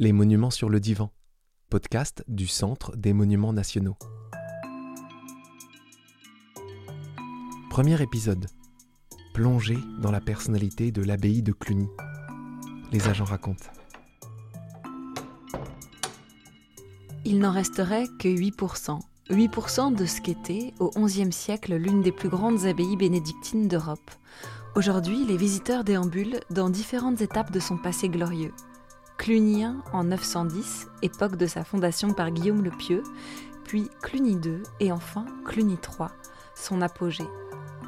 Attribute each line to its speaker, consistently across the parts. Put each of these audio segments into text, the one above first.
Speaker 1: Les monuments sur le divan, podcast du Centre des monuments nationaux. Premier épisode. Plongée dans la personnalité de l'abbaye de Cluny. Les agents racontent.
Speaker 2: Il n'en resterait que 8%. 8% de ce qu'était, au XIe siècle, l'une des plus grandes abbayes bénédictines d'Europe. Aujourd'hui, les visiteurs déambulent dans différentes étapes de son passé glorieux. Clunien en 910, époque de sa fondation par Guillaume le Pieux, puis Cluny II et enfin Cluny III, son apogée.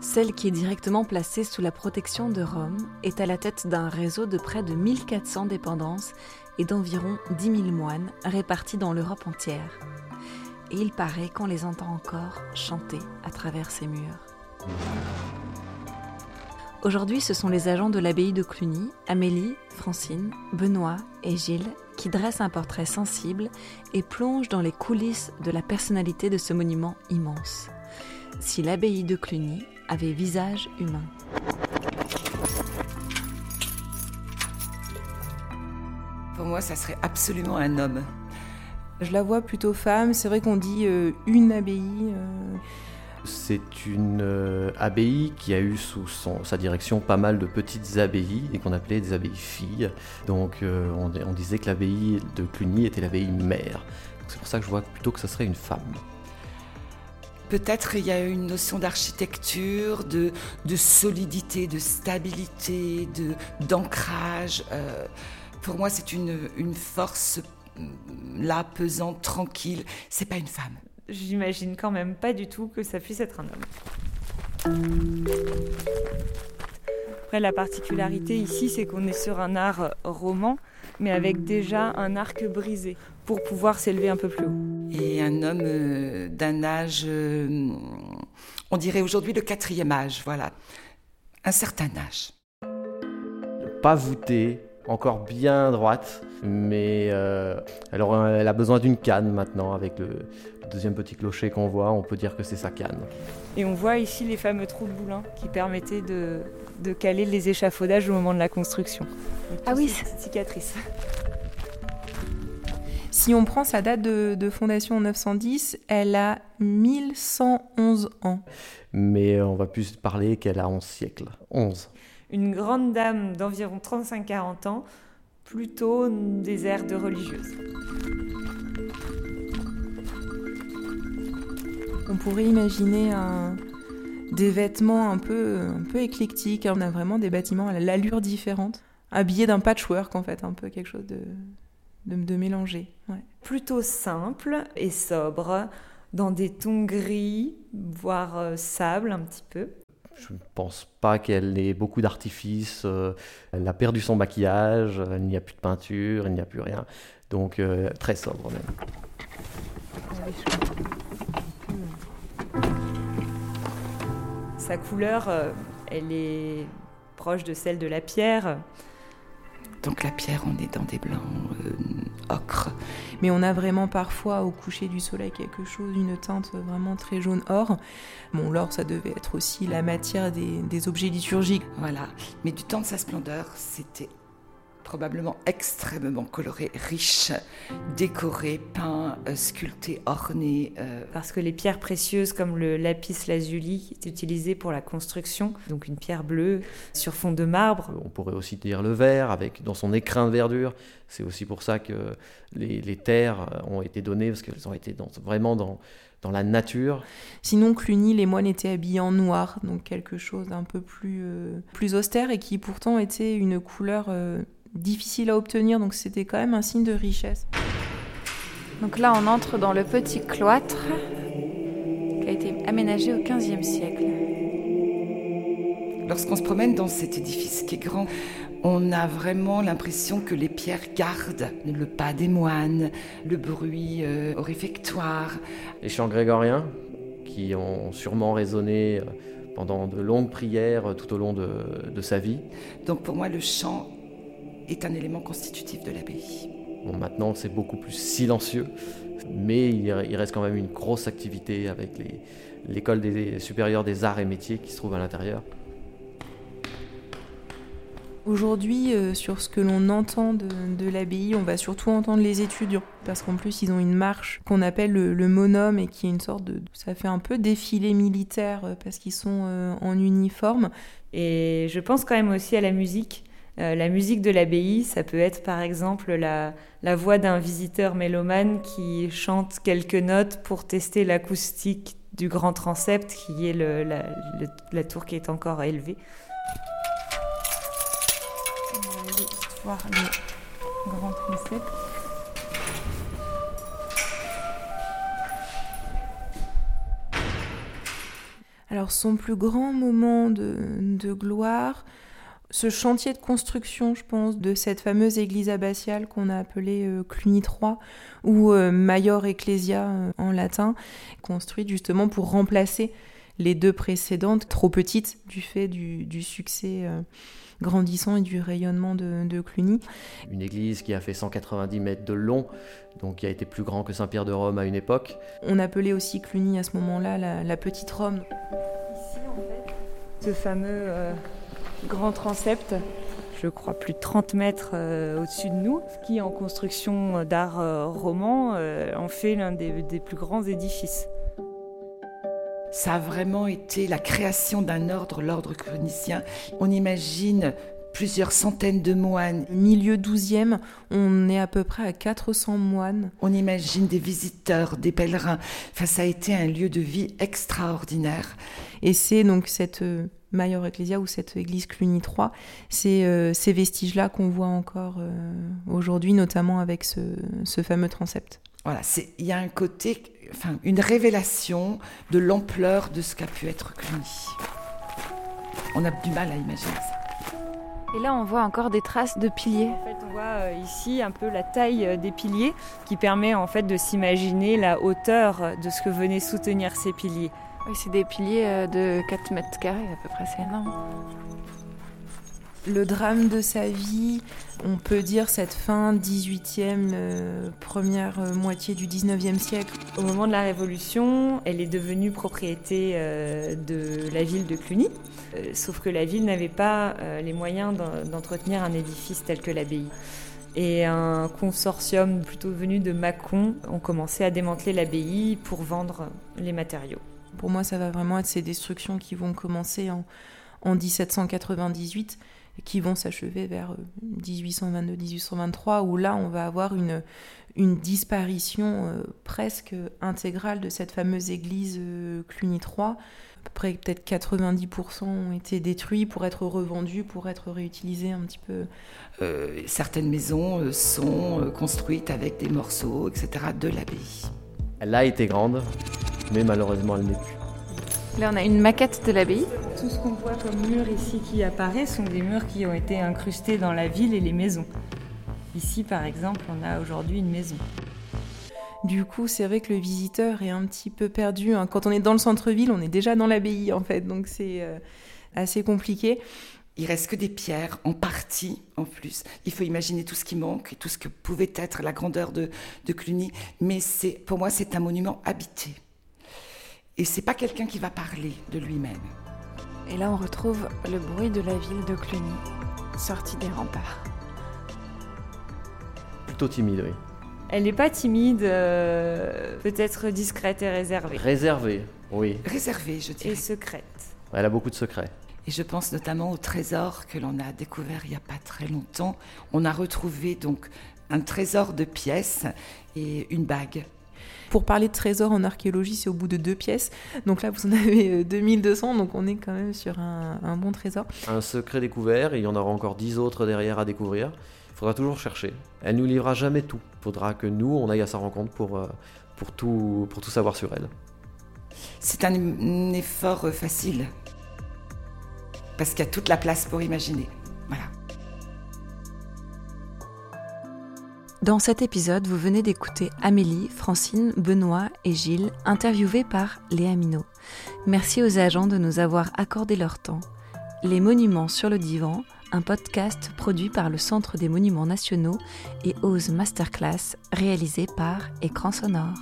Speaker 2: Celle qui est directement placée sous la protection de Rome est à la tête d'un réseau de près de 1400 dépendances et d'environ 10 000 moines répartis dans l'Europe entière. Et il paraît qu'on les entend encore chanter à travers ces murs. Aujourd'hui, ce sont les agents de l'abbaye de Cluny, Amélie, Francine, Benoît et Gilles, qui dressent un portrait sensible et plongent dans les coulisses de la personnalité de ce monument immense. Si l'abbaye de Cluny avait visage humain.
Speaker 3: Pour moi, ça serait absolument un homme.
Speaker 4: Je la vois plutôt femme. C'est vrai qu'on dit euh, une abbaye. euh,
Speaker 5: C'est une euh, abbaye qui a eu sous sa direction pas mal de petites abbayes et qu'on appelait des abbayes filles. Donc euh, on, disait que l'abbaye de Cluny était l'abbaye mère. C'est pour ça que je vois plutôt que ce serait une femme.
Speaker 3: Peut-être il y a une notion d'architecture, de, solidité, de stabilité, d'ancrage. Euh, pour moi, c'est une, une force mm, là, pesante, tranquille. C'est pas une femme.
Speaker 6: J'imagine quand même pas du tout que ça puisse être un homme. Après, la particularité ici, c'est qu'on est sur un art roman, mais avec déjà un arc brisé pour pouvoir s'élever un peu plus haut.
Speaker 3: Et un homme euh, d'un âge, euh, on dirait aujourd'hui le quatrième âge, voilà. Un certain âge.
Speaker 5: Pas voûtée, encore bien droite, mais euh, alors elle a besoin d'une canne maintenant avec le, le deuxième petit clocher qu'on voit. On peut dire que c'est sa canne.
Speaker 6: Et on voit ici les fameux trous de boulin qui permettaient de, de caler les échafaudages au moment de la construction. Donc,
Speaker 2: Ah oui,
Speaker 6: ces petites cicatrices.
Speaker 4: Si on prend sa date de, de fondation en 910, elle a 1111 ans.
Speaker 5: Mais on va plus parler qu'elle a 11 siècles. 11.
Speaker 6: Une grande dame d'environ 35-40 ans, plutôt des airs de religieuse.
Speaker 4: On pourrait imaginer un- des vêtements un peu, un peu éclectiques. On a vraiment des bâtiments à l'allure différente. Habillés d'un patchwork, en fait, un peu quelque chose de, de, de ouais.
Speaker 6: plutôt simple et sobre, dans des tons gris, voire euh, sable un petit peu.
Speaker 5: Je ne pense pas qu'elle ait beaucoup d'artifices. euh, elle a perdu son maquillage, il n'y a plus de peinture, il n'y a plus rien. Donc euh, très sobre même.
Speaker 6: Sa couleur, euh, elle est proche de celle de la pierre.
Speaker 3: Donc la pierre, on est dans des blancs euh, ocre.
Speaker 4: Mais on a vraiment parfois au coucher du soleil quelque chose, une teinte vraiment très jaune or. Bon, l'or, ça devait être aussi la matière des, des objets liturgiques.
Speaker 3: Voilà. Mais du temps de sa splendeur, c'était probablement extrêmement coloré, riche, décoré, peint, euh, sculpté, orné. euh,
Speaker 6: Parce que les pierres précieuses comme le lapis lazuli étaient utilisées pour la construction, donc une pierre bleue sur fond de marbre.
Speaker 5: On pourrait aussi dire le vert, avec dans son écrin de verdure. C'est aussi pour ça que les, les terres ont été données, parce qu'elles ont été dans- vraiment dans, dans la nature.
Speaker 4: Sinon, Cluny, les moines étaient habillés en noir, donc quelque chose d'un peu plus, euh, plus austère et qui pourtant était une couleur euh, difficile à obtenir, donc c'était quand même un signe de richesse.
Speaker 2: Donc là, on entre dans le petit cloître qui a été aménagé au XVe siècle.
Speaker 3: Lorsqu'on se promène dans cet édifice qui est grand, on a vraiment l'impression que les pierres gardent le pas des moines, le bruit euh, au réfectoire.
Speaker 5: Les chants grégoriens, qui ont sûrement résonné euh, pendant de longues prières euh, tout au long de, de sa vie.
Speaker 3: Donc pour moi, le chant est un élément constitutif de l'abbaye.
Speaker 5: Bon, maintenant, c'est beaucoup plus silencieux, mais il, il reste quand même une grosse activité avec l'école des- supérieure des arts et métiers qui se trouve à l'intérieur.
Speaker 4: Aujourd'hui, euh, sur ce que l'on entend de, l'abbaye, on va surtout entendre les étudiants, parce qu'en plus, ils ont une marche qu'on appelle le, monome et qui est une sorte de... Ça fait un peu défilé militaire, euh, parce qu'ils sont euh, en uniforme.
Speaker 6: Et je pense quand même aussi à la musique. La musique de l'abbaye, ça peut être par exemple la, la voix d'un visiteur mélomane qui chante quelques notes pour tester l'acoustique du grand transept, qui est la tour qui est encore élevée.
Speaker 4: voir le grand concept. Alors son plus grand moment de, de, gloire, ce chantier de construction, je pense, de cette fameuse église abbatiale qu'on a appelée euh, Cluny III, ou euh, Maior Ecclesia euh, en latin, construite justement pour remplacer les deux précédentes, trop petites du fait du, du succès grandissant et du rayonnement de, Cluny.
Speaker 5: Une église qui a fait 190 mètres de long, donc qui a été plus grand que Saint-Pierre de Rome à une époque.
Speaker 4: On appelait aussi Cluny à ce moment-là la, petite Rome.
Speaker 6: Ici, en fait, ce fameux euh, grand transept, je crois plus de 30 mètres euh, au-dessus de nous, qui en construction d'art euh, roman en fait l'un des, des plus grands édifices.
Speaker 3: Ça a vraiment été la création d'un ordre, l'ordre chronicien. On imagine plusieurs centaines de moines.
Speaker 4: Milieu 12e, on est à peu près à 400 moines.
Speaker 3: On imagine des visiteurs, des pèlerins. Enfin, ça a été un lieu de vie extraordinaire.
Speaker 4: Et c'est donc cette Maior Ecclesia ou cette église Cluny 3, c'est euh, ces vestiges-là qu'on voit encore euh, aujourd'hui, notamment avec ce, ce fameux transept.
Speaker 3: Voilà, il y a un côté enfin, une révélation de l'ampleur de ce qu'a pu être Cluny. On a du mal à imaginer ça.
Speaker 2: Et là, on voit encore des traces de piliers.
Speaker 6: En fait, on voit euh, ici un peu la taille des piliers qui permet en fait de s'imaginer la hauteur de ce que venaient soutenir ces piliers.
Speaker 2: Oui, c'est des piliers euh, de 4 mètres carrés à peu près, c'est énorme
Speaker 4: le drame de sa vie, on peut dire cette fin 18e, euh, première euh, moitié du 19e siècle.
Speaker 6: Au moment de la Révolution, elle est devenue propriété euh, de la ville de Cluny, sauf que la ville n'avait pas les moyens d'entretenir un édifice tel que l'abbaye. Et un consortium plutôt venu de Mâcon ont commencé à démanteler l'abbaye pour vendre les matériaux.
Speaker 4: Pour moi, ça va vraiment être ces destructions qui vont commencer en, en 1798 qui vont s'achever vers 1822-1823, euh, où là, on va avoir une, une disparition euh, presque intégrale de cette fameuse église euh, Cluny III. À peu près peut-être 90% ont été détruits pour être revendus, pour être réutilisés un petit peu.
Speaker 3: certaines maisons sont construites avec des morceaux, etc., de l'abbaye.
Speaker 5: Elle a été grande, mais malheureusement elle n'est plus.
Speaker 2: Là, on a une maquette de l'abbaye.
Speaker 6: Tout ce qu'on voit comme murs ici qui apparaît sont des murs qui ont été incrustés dans la ville et les maisons. Ici, par exemple, on a aujourd'hui une maison.
Speaker 4: Du coup, c'est vrai que le visiteur est un petit peu perdu. Hein. Quand on est dans le centre-ville, on est déjà dans l'abbaye, en fait, donc c'est euh, assez compliqué.
Speaker 3: Il reste que des pierres, en partie en plus. Il faut imaginer tout ce qui manque et tout ce que pouvait être la grandeur de, de Cluny. Mais pour moi, c'est un monument habité. Et c'est pas quelqu'un qui va parler de lui-même.
Speaker 2: Et là, on retrouve le bruit de la ville de Cluny, sortie des remparts.
Speaker 5: Plutôt timide, oui.
Speaker 6: Elle n'est pas timide, euh, peut-être discrète et réservée.
Speaker 5: Réservée, oui.
Speaker 3: Réservée, je dirais.
Speaker 6: Et secrète.
Speaker 5: Elle a beaucoup de secrets.
Speaker 3: Et je pense notamment au trésor que l'on a découvert il n'y a pas très longtemps. On a retrouvé donc un trésor de pièces et une bague
Speaker 4: pour parler de trésors en archéologie, c'est au bout de deux pièces. Donc là, vous en avez 2200, euh, donc on est quand même sur un, bon trésor.
Speaker 5: Un secret découvert, il y en aura encore dix autres derrière à découvrir. Il faudra toujours chercher. Elle nous livrera jamais tout. Il faudra que nous, on aille à sa rencontre pour, euh, pour, tout, pour tout savoir sur elle.
Speaker 3: C'est un effort facile. Parce qu'il y a toute la place pour imaginer.
Speaker 2: Dans cet épisode, vous venez d'écouter Amélie, Francine, Benoît et Gilles, interviewés par Léa Minot. Merci aux agents de nous avoir accordé leur temps. Les Monuments sur le Divan, un podcast produit par le Centre des Monuments Nationaux et Ose Masterclass, réalisé par Écran Sonore.